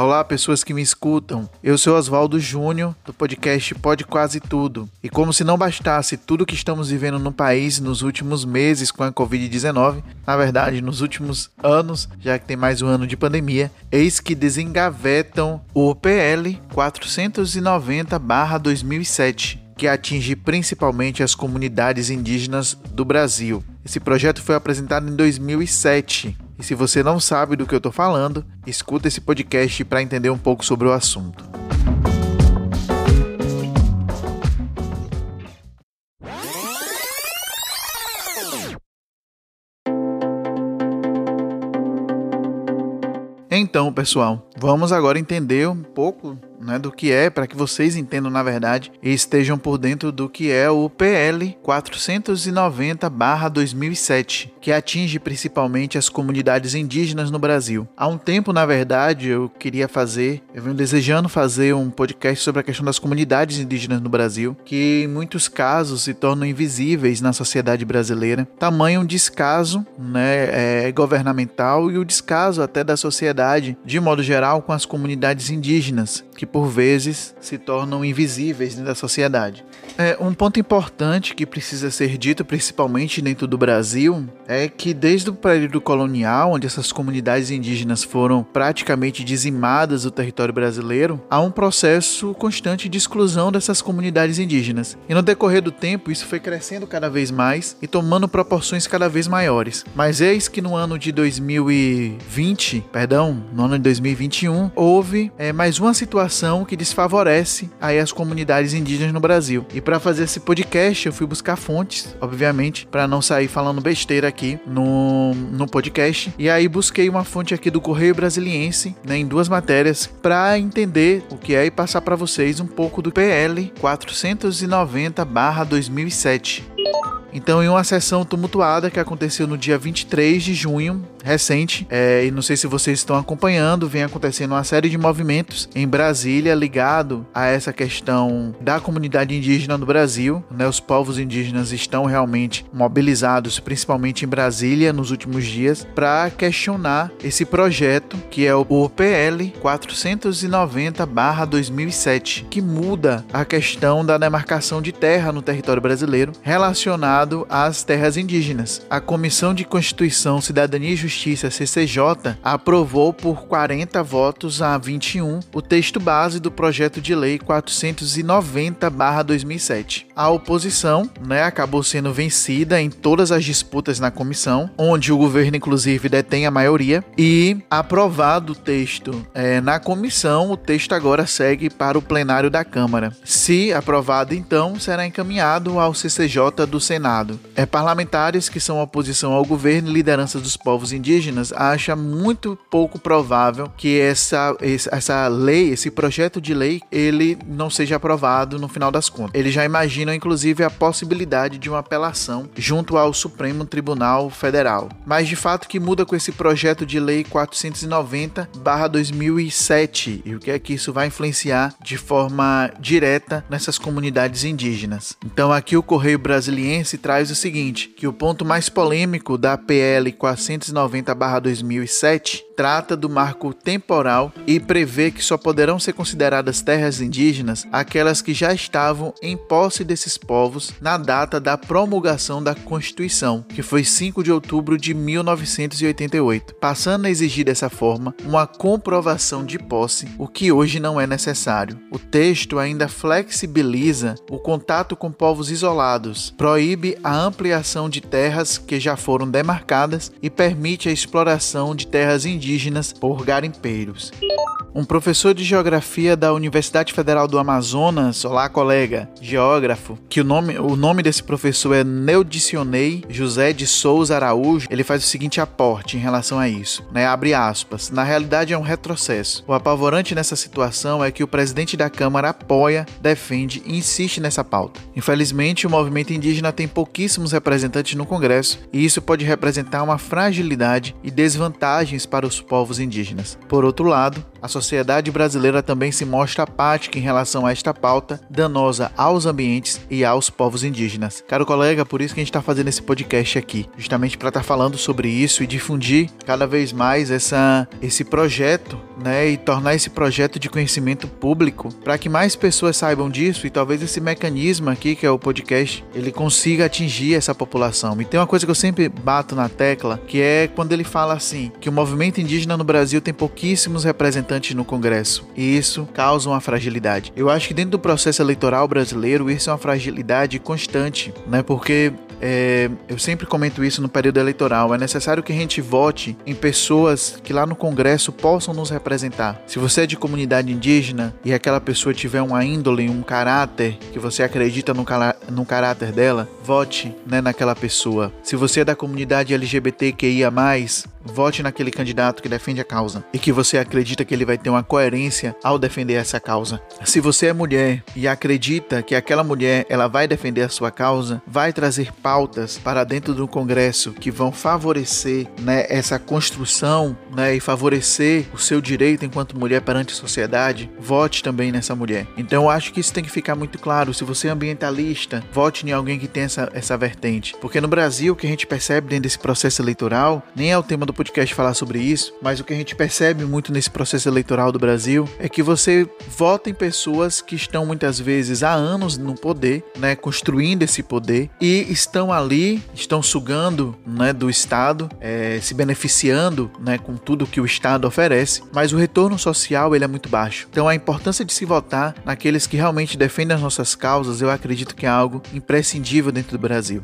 Olá, pessoas que me escutam. Eu sou Oswaldo Júnior, do podcast Pode Quase Tudo. E como se não bastasse tudo que estamos vivendo no país nos últimos meses com a Covid-19, na verdade, nos últimos anos, já que tem mais um ano de pandemia, eis que desengavetam o PL 490-2007, que atinge principalmente as comunidades indígenas do Brasil. Esse projeto foi apresentado em 2007 e se você não sabe do que eu estou falando, escuta esse podcast para entender um pouco sobre o assunto. Então, pessoal, vamos agora entender um pouco né, do que é, para que vocês entendam na verdade e estejam por dentro do que é o PL 490/2007, que atinge principalmente as comunidades indígenas no Brasil. Há um tempo, na verdade, eu queria fazer, eu venho desejando fazer um podcast sobre a questão das comunidades indígenas no Brasil, que em muitos casos se tornam invisíveis na sociedade brasileira. Tamanho descaso, né, é, governamental e o descaso até da sociedade de modo geral com as comunidades indígenas, que por vezes se tornam invisíveis dentro da sociedade. É, um ponto importante que precisa ser dito, principalmente dentro do Brasil, é que desde o período colonial, onde essas comunidades indígenas foram praticamente dizimadas do território brasileiro, há um processo constante de exclusão dessas comunidades indígenas. E no decorrer do tempo, isso foi crescendo cada vez mais e tomando proporções cada vez maiores. Mas eis que no ano de 2020, perdão, no ano de 2021, houve é, mais uma situação situação que desfavorece aí as comunidades indígenas no Brasil. E para fazer esse podcast, eu fui buscar fontes, obviamente, para não sair falando besteira aqui no, no podcast. E aí busquei uma fonte aqui do Correio Brasiliense, né, em duas matérias, para entender o que é e passar para vocês um pouco do PL 490/2007. Então, em uma sessão tumultuada que aconteceu no dia 23 de junho, recente, é, e não sei se vocês estão acompanhando, vem acontecendo uma série de movimentos em Brasília ligado a essa questão da comunidade indígena no Brasil. Né? Os povos indígenas estão realmente mobilizados, principalmente em Brasília, nos últimos dias, para questionar esse projeto que é o PL 490/2007, que muda a questão da demarcação de terra no território brasileiro relacionado às terras indígenas. A Comissão de Constituição, Cidadania e Justiça, CCJ, aprovou por 40 votos a 21 o texto base do projeto de lei 490/2007. A oposição, né, acabou sendo vencida em todas as disputas na comissão, onde o governo inclusive detém a maioria e aprovado o texto é, na comissão, o texto agora segue para o plenário da Câmara. Se aprovado, então, será encaminhado ao CCJ do Senado. É, parlamentares que são oposição ao governo e liderança dos povos indígenas acham muito pouco provável que essa, essa lei, esse projeto de lei, ele não seja aprovado no final das contas. Eles já imaginam, inclusive, a possibilidade de uma apelação junto ao Supremo Tribunal Federal. Mas, de fato, que muda com esse projeto de lei 490-2007 e o que é que isso vai influenciar de forma direta nessas comunidades indígenas. Então, aqui o Correio Brasiliense traz o seguinte, que o ponto mais polêmico da PL 490/2007 trata do marco temporal e prevê que só poderão ser consideradas terras indígenas aquelas que já estavam em posse desses povos na data da promulgação da Constituição, que foi 5 de outubro de 1988, passando a exigir dessa forma uma comprovação de posse, o que hoje não é necessário. O texto ainda flexibiliza o contato com povos isolados, proíbe a ampliação de terras que já foram demarcadas e permite a exploração de terras indígenas indígenas por garimpeiros. Um professor de geografia da Universidade Federal do Amazonas, olá colega, geógrafo, que o nome, o nome desse professor é Neudicionei José de Souza Araújo, ele faz o seguinte aporte em relação a isso, né? Abre aspas. Na realidade é um retrocesso. O apavorante nessa situação é que o presidente da Câmara apoia, defende e insiste nessa pauta. Infelizmente, o movimento indígena tem pouquíssimos representantes no Congresso e isso pode representar uma fragilidade e desvantagens para os povos indígenas. Por outro lado, a sociedade brasileira também se mostra apática em relação a esta pauta danosa aos ambientes e aos povos indígenas. Caro colega, por isso que a gente está fazendo esse podcast aqui, justamente para estar tá falando sobre isso e difundir cada vez mais essa, esse projeto, né, e tornar esse projeto de conhecimento público para que mais pessoas saibam disso e talvez esse mecanismo aqui que é o podcast ele consiga atingir essa população. E tem uma coisa que eu sempre bato na tecla, que é quando ele fala assim que o movimento indígena no Brasil tem pouquíssimos representantes no Congresso e isso causa uma fragilidade. Eu acho que dentro do processo eleitoral brasileiro isso é uma fragilidade constante, né? Porque é, eu sempre comento isso no período eleitoral. É necessário que a gente vote em pessoas que lá no Congresso possam nos representar. Se você é de comunidade indígena e aquela pessoa tiver uma índole, um caráter que você acredita no, no caráter dela, vote né, naquela pessoa. Se você é da comunidade LGBTQIA, vote naquele candidato que defende a causa e que você acredita que ele vai ter uma coerência ao defender essa causa. Se você é mulher e acredita que aquela mulher ela vai defender a sua causa, vai trazer pautas para dentro do Congresso que vão favorecer né, essa construção né, e favorecer o seu direito enquanto mulher perante a sociedade, vote também nessa mulher. Então eu acho que isso tem que ficar muito claro. Se você é ambientalista, vote em alguém que tem essa, essa vertente. Porque no Brasil, o que a gente percebe dentro desse processo eleitoral, nem é o tema do podcast falar sobre isso, mas o que a gente percebe muito nesse processo eleitoral do Brasil é que você vota em pessoas que estão muitas vezes há anos no poder, né, construindo esse poder e estão ali, estão sugando, né, do Estado, é, se beneficiando, né, com tudo que o Estado oferece, mas o retorno social ele é muito baixo. Então a importância de se votar naqueles que realmente defendem as nossas causas, eu acredito que é algo imprescindível dentro do Brasil.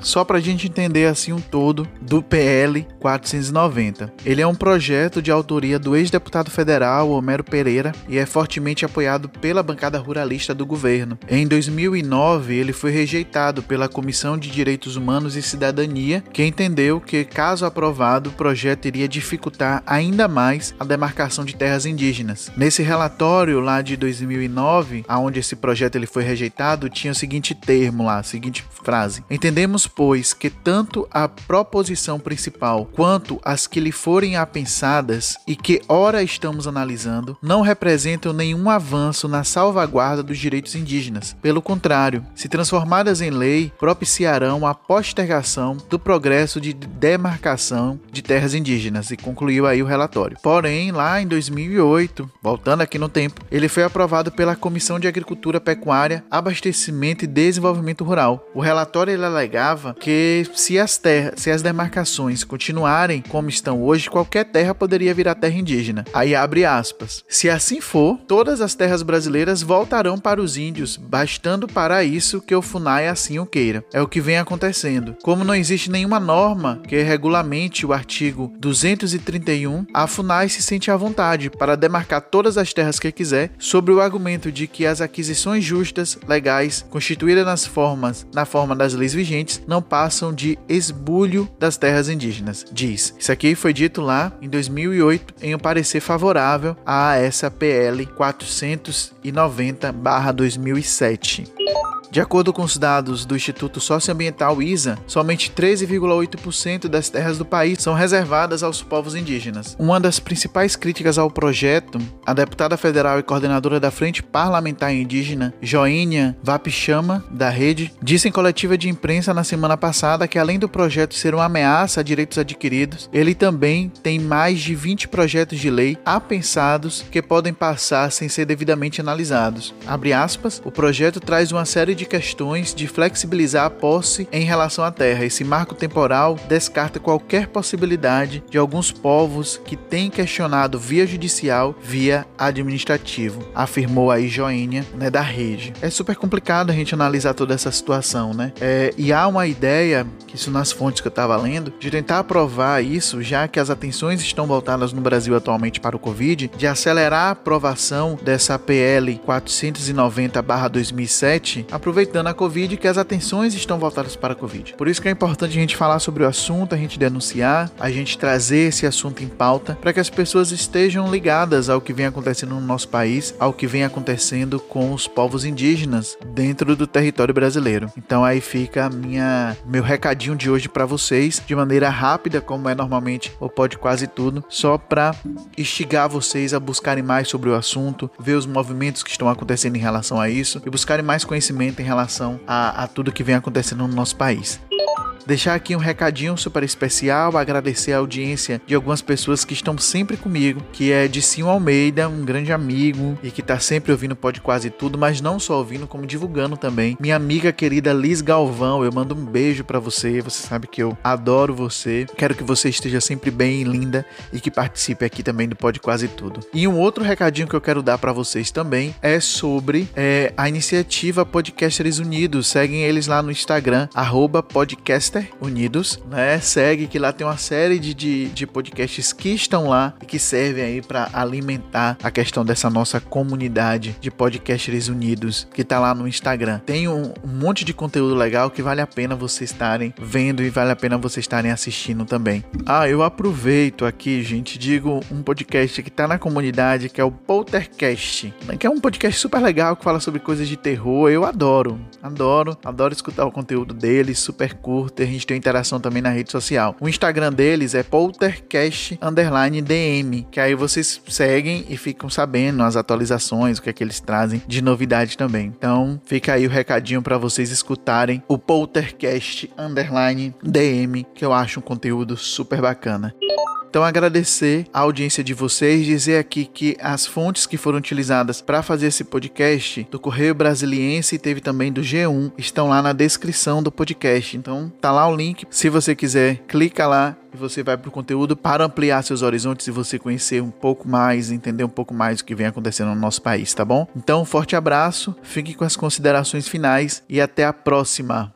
Só para a gente entender assim um todo do PL 490. Ele é um projeto de autoria do ex-deputado federal Homero Pereira e é fortemente apoiado pela bancada ruralista do governo. Em 2009, ele foi rejeitado pela Comissão de Direitos Humanos e Cidadania, que entendeu que, caso aprovado, o projeto iria dificultar ainda mais a demarcação de terras indígenas. Nesse relatório lá de 2009, aonde esse projeto ele foi rejeitado, tinha o seguinte termo lá, a seguinte frase: Entendemos pois, que tanto a proposição principal quanto as que lhe forem apensadas e que ora estamos analisando não representam nenhum avanço na salvaguarda dos direitos indígenas. Pelo contrário, se transformadas em lei, propiciarão a postergação do progresso de demarcação de terras indígenas e concluiu aí o relatório. Porém, lá em 2008, voltando aqui no tempo, ele foi aprovado pela Comissão de Agricultura, Pecuária, Abastecimento e Desenvolvimento Rural. O relatório ele alegava que se as terras, se as demarcações continuarem como estão hoje, qualquer terra poderia virar terra indígena. Aí abre aspas. Se assim for, todas as terras brasileiras voltarão para os índios, bastando para isso que o FUNAI assim o queira. É o que vem acontecendo. Como não existe nenhuma norma que regulamente o artigo 231, a FUNAI se sente à vontade para demarcar todas as terras que quiser, sobre o argumento de que as aquisições justas, legais, constituídas nas formas, na forma das leis vigentes, não passam de esbulho das terras indígenas, diz. Isso aqui foi dito lá em 2008 em um parecer favorável a essa PL 490/2007. De acordo com os dados do Instituto Socioambiental ISA, somente 13,8% das terras do país são reservadas aos povos indígenas. Uma das principais críticas ao projeto, a deputada federal e coordenadora da Frente Parlamentar Indígena, Joínia Vapichama, da Rede, disse em coletiva de imprensa na semana passada que, além do projeto ser uma ameaça a direitos adquiridos, ele também tem mais de 20 projetos de lei apensados que podem passar sem ser devidamente analisados. Aspas, o projeto traz uma série de questões de flexibilizar a posse em relação à terra. Esse marco temporal descarta qualquer possibilidade de alguns povos que têm questionado via judicial, via administrativo, afirmou aí Joênia, né, da rede. É super complicado a gente analisar toda essa situação, né? É, e há uma ideia, isso nas fontes que eu estava lendo, de tentar aprovar isso, já que as atenções estão voltadas no Brasil atualmente para o Covid, de acelerar a aprovação dessa PL 490/2007, aproveitando a Covid que as atenções estão voltadas para a Covid. Por isso que é importante a gente falar sobre o assunto, a gente denunciar, a gente trazer esse assunto em pauta para que as pessoas estejam ligadas ao que vem acontecendo no nosso país, ao que vem acontecendo com os povos indígenas dentro do território brasileiro. Então aí fica minha meu recadinho de hoje para vocês, de maneira rápida, como é normalmente o Pode Quase Tudo, só para instigar vocês a buscarem mais sobre o assunto, ver os movimentos que estão acontecendo em relação a isso e buscarem mais conhecimento em relação a, a tudo que vem acontecendo no nosso país. Deixar aqui um recadinho super especial, agradecer a audiência de algumas pessoas que estão sempre comigo, que é Sim Almeida, um grande amigo e que tá sempre ouvindo Pode Quase Tudo, mas não só ouvindo, como divulgando também. Minha amiga querida Liz Galvão, eu mando um beijo para você, você sabe que eu adoro você. Quero que você esteja sempre bem e linda e que participe aqui também do Pode Quase Tudo. E um outro recadinho que eu quero dar para vocês também é sobre é, a iniciativa Podcasters Unidos. Seguem eles lá no Instagram, arroba Unidos, né? Segue que lá tem uma série de, de, de podcasts que estão lá e que servem aí para alimentar a questão dessa nossa comunidade de Podcasters Unidos que tá lá no Instagram. Tem um, um monte de conteúdo legal que vale a pena vocês estarem vendo e vale a pena vocês estarem assistindo também. Ah, eu aproveito aqui, gente, digo um podcast que tá na comunidade que é o Poltercast, né? que é um podcast super legal que fala sobre coisas de terror. Eu adoro, adoro, adoro escutar o conteúdo deles, super curto a gente tem interação também na rede social. O Instagram deles é poltercast DM, que aí vocês seguem e ficam sabendo as atualizações, o que é que eles trazem de novidade também. Então, fica aí o recadinho para vocês escutarem o poltercast DM, que eu acho um conteúdo super bacana. Então, agradecer a audiência de vocês, dizer aqui que as fontes que foram utilizadas para fazer esse podcast do Correio Brasiliense e teve também do G1 estão lá na descrição do podcast. Então, tá lá o link. Se você quiser, clica lá e você vai para o conteúdo para ampliar seus horizontes e você conhecer um pouco mais, entender um pouco mais o que vem acontecendo no nosso país, tá bom? Então, um forte abraço, fique com as considerações finais e até a próxima.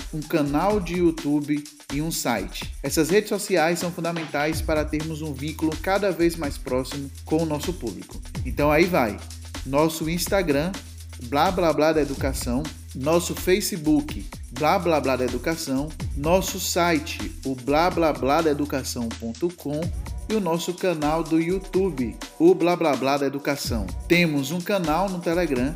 um canal de YouTube e um site. Essas redes sociais são fundamentais para termos um vínculo cada vez mais próximo com o nosso público. Então aí vai. Nosso Instagram, blá blá blá da educação, nosso Facebook, blá blá blá da educação, nosso site, o blá blá blá da educação.com e o nosso canal do YouTube, o blá blá blá da educação. Temos um canal no Telegram